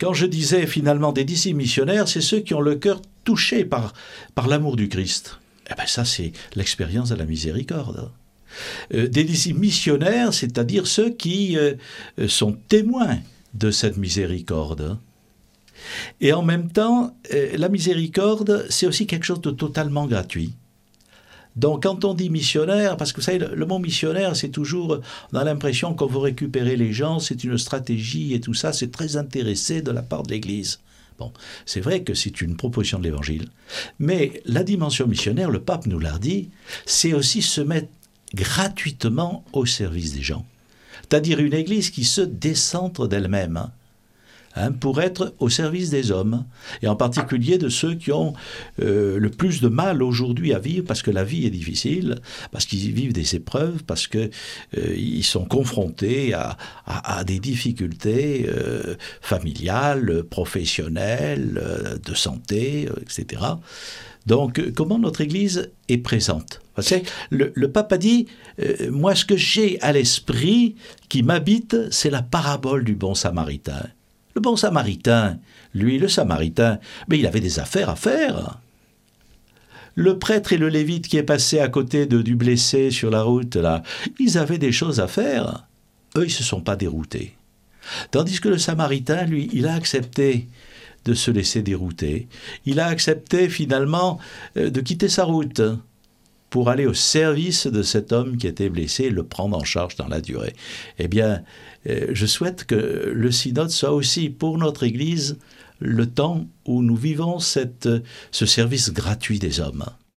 Quand je disais finalement des disciples missionnaires, c'est ceux qui ont le cœur touché par, l'amour du Christ. Eh bien ça, c'est l'expérience de la miséricorde. Euh, des disciples missionnaires, c'est-à-dire ceux qui euh, sont témoins de cette miséricorde. Et en même temps, euh, la miséricorde, c'est aussi quelque chose de totalement gratuit. Donc quand on dit missionnaire, parce que vous savez, le, mot missionnaire, c'est toujours, on a l'impression qu'on veut récupérer les gens, c'est une stratégie et tout ça, c'est très intéressé de la part de l'Église. Bon, c'est vrai que c'est une proposition de l'Évangile, mais la dimension missionnaire, le pape nous l'a dit, c'est aussi se mettre gratuitement au service des gens. C'est-à-dire une Église qui se décentre d'elle-même. Hein. Hein, pour être au service des hommes, et en particulier de ceux qui ont euh, le plus de mal aujourd'hui à vivre, parce que la vie est difficile, parce qu'ils vivent des épreuves, parce qu'ils euh, sont confrontés à, des difficultés euh, familiales, professionnelles, de santé, etc. Donc, comment notre Église est présente? Le, le, pape a dit, moi ce que j'ai à l'esprit qui m'habite, c'est la parabole du bon samaritain. Le bon samaritain, lui, le samaritain, mais il avait des affaires à faire. Le prêtre et le lévite qui est passé à côté du blessé sur la route, là, ils avaient des choses à faire. Eux, ils ne se sont pas déroutés. Tandis que le samaritain, lui, il a accepté de se laisser dérouter. Il a accepté finalement euh, de quitter sa route pour aller au service de cet homme qui était blessé et le prendre en charge dans la durée. Eh bien, euh, je souhaite que le synode soit aussi pour notre Église le temps où nous vivons cette, ce service gratuit des hommes.